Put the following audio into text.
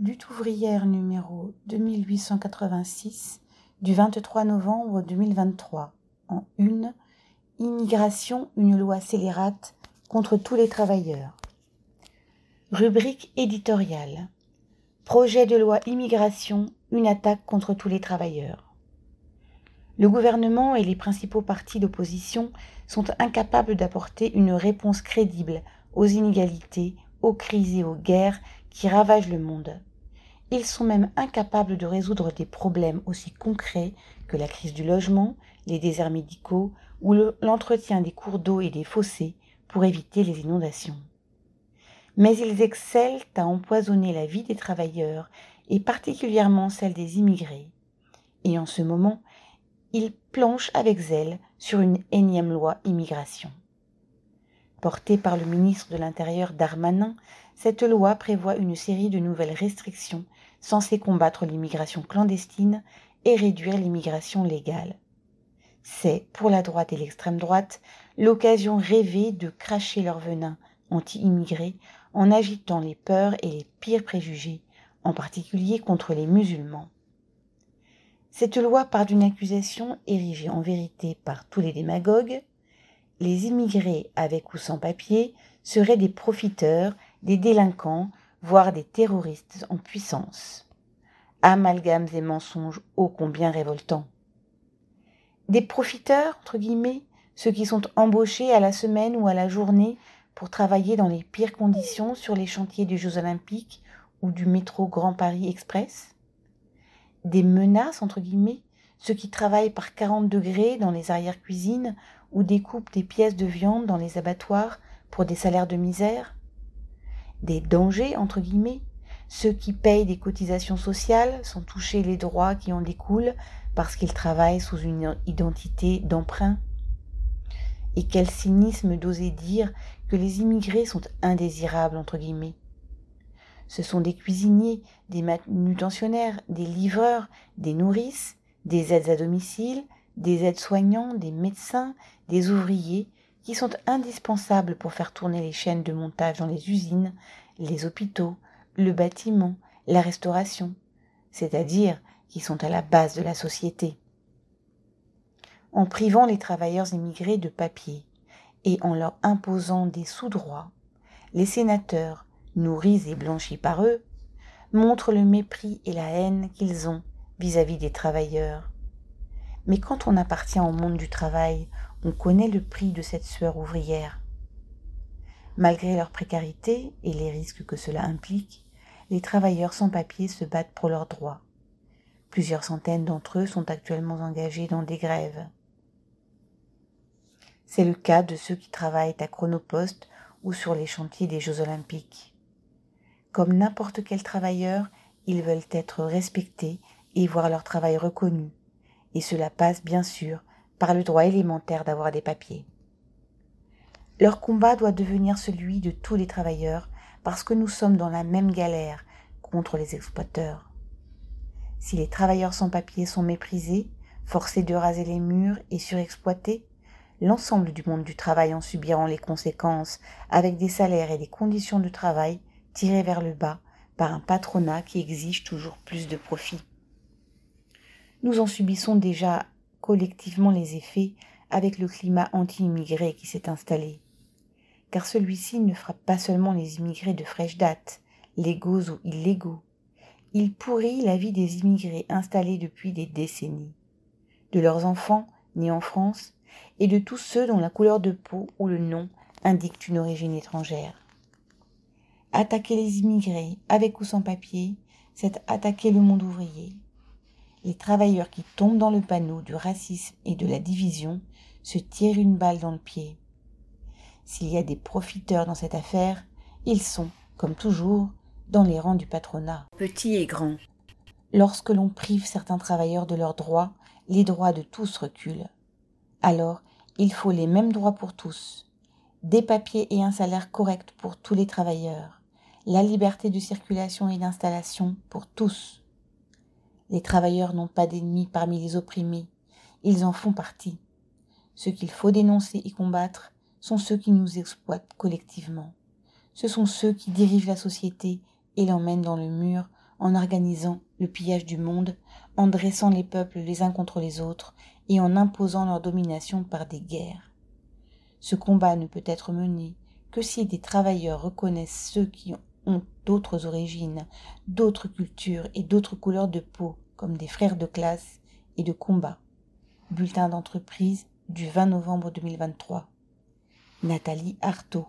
Lutte ouvrière numéro 2886 du 23 novembre 2023 en une Immigration, une loi scélérate contre tous les travailleurs. Rubrique éditoriale. Projet de loi immigration, une attaque contre tous les travailleurs. Le gouvernement et les principaux partis d'opposition sont incapables d'apporter une réponse crédible aux inégalités, aux crises et aux guerres qui ravagent le monde. Ils sont même incapables de résoudre des problèmes aussi concrets que la crise du logement, les déserts médicaux ou l'entretien des cours d'eau et des fossés pour éviter les inondations. Mais ils excellent à empoisonner la vie des travailleurs et particulièrement celle des immigrés. Et en ce moment, ils planchent avec zèle sur une énième loi immigration. Portée par le ministre de l'Intérieur Darmanin, cette loi prévoit une série de nouvelles restrictions censées combattre l'immigration clandestine et réduire l'immigration légale. C'est, pour la droite et l'extrême droite, l'occasion rêvée de cracher leur venin anti-immigré en agitant les peurs et les pires préjugés, en particulier contre les musulmans. Cette loi part d'une accusation érigée en vérité par tous les démagogues. Les immigrés avec ou sans papier seraient des profiteurs, des délinquants, voire des terroristes en puissance. Amalgames et mensonges ô combien révoltants. Des profiteurs, entre guillemets, ceux qui sont embauchés à la semaine ou à la journée pour travailler dans les pires conditions sur les chantiers des Jeux olympiques ou du métro Grand Paris Express Des menaces, entre guillemets, ceux qui travaillent par 40 degrés dans les arrières-cuisines ou découpent des pièces de viande dans les abattoirs pour des salaires de misère? Des dangers, entre guillemets, ceux qui payent des cotisations sociales sans toucher les droits qui en découlent parce qu'ils travaillent sous une identité d'emprunt? Et quel cynisme d'oser dire que les immigrés sont indésirables, entre guillemets? Ce sont des cuisiniers, des manutentionnaires, des livreurs, des nourrices, des aides à domicile, des aides-soignants, des médecins, des ouvriers, qui sont indispensables pour faire tourner les chaînes de montage dans les usines, les hôpitaux, le bâtiment, la restauration, c'est-à-dire qui sont à la base de la société. En privant les travailleurs immigrés de papier et en leur imposant des sous-droits, les sénateurs, nourris et blanchis par eux, montrent le mépris et la haine qu'ils ont vis-à-vis -vis des travailleurs. Mais quand on appartient au monde du travail, on connaît le prix de cette sueur ouvrière. Malgré leur précarité et les risques que cela implique, les travailleurs sans papier se battent pour leurs droits. Plusieurs centaines d'entre eux sont actuellement engagés dans des grèves. C'est le cas de ceux qui travaillent à Chronopost ou sur les chantiers des Jeux olympiques. Comme n'importe quel travailleur, ils veulent être respectés et voir leur travail reconnu, et cela passe bien sûr par le droit élémentaire d'avoir des papiers. Leur combat doit devenir celui de tous les travailleurs parce que nous sommes dans la même galère contre les exploiteurs. Si les travailleurs sans papier sont méprisés, forcés de raser les murs et surexploités, l'ensemble du monde du travail en subiront les conséquences avec des salaires et des conditions de travail tirés vers le bas par un patronat qui exige toujours plus de profit. Nous en subissons déjà collectivement les effets avec le climat anti-immigré qui s'est installé. Car celui-ci ne frappe pas seulement les immigrés de fraîche date, légaux ou illégaux. Il pourrit la vie des immigrés installés depuis des décennies, de leurs enfants nés en France et de tous ceux dont la couleur de peau ou le nom indiquent une origine étrangère. Attaquer les immigrés, avec ou sans papier, c'est attaquer le monde ouvrier. Les travailleurs qui tombent dans le panneau du racisme et de la division se tirent une balle dans le pied. S'il y a des profiteurs dans cette affaire, ils sont, comme toujours, dans les rangs du patronat, petits et grands. Lorsque l'on prive certains travailleurs de leurs droits, les droits de tous reculent. Alors, il faut les mêmes droits pour tous, des papiers et un salaire correct pour tous les travailleurs, la liberté de circulation et d'installation pour tous. Les travailleurs n'ont pas d'ennemis parmi les opprimés, ils en font partie. Ce qu'il faut dénoncer et combattre sont ceux qui nous exploitent collectivement. Ce sont ceux qui dirigent la société et l'emmènent dans le mur en organisant le pillage du monde, en dressant les peuples les uns contre les autres et en imposant leur domination par des guerres. Ce combat ne peut être mené que si des travailleurs reconnaissent ceux qui ont d'autres origines, d'autres cultures et d'autres couleurs de peau comme des frères de classe et de combat. Bulletin d'entreprise du 20 novembre 2023. Nathalie Artaud.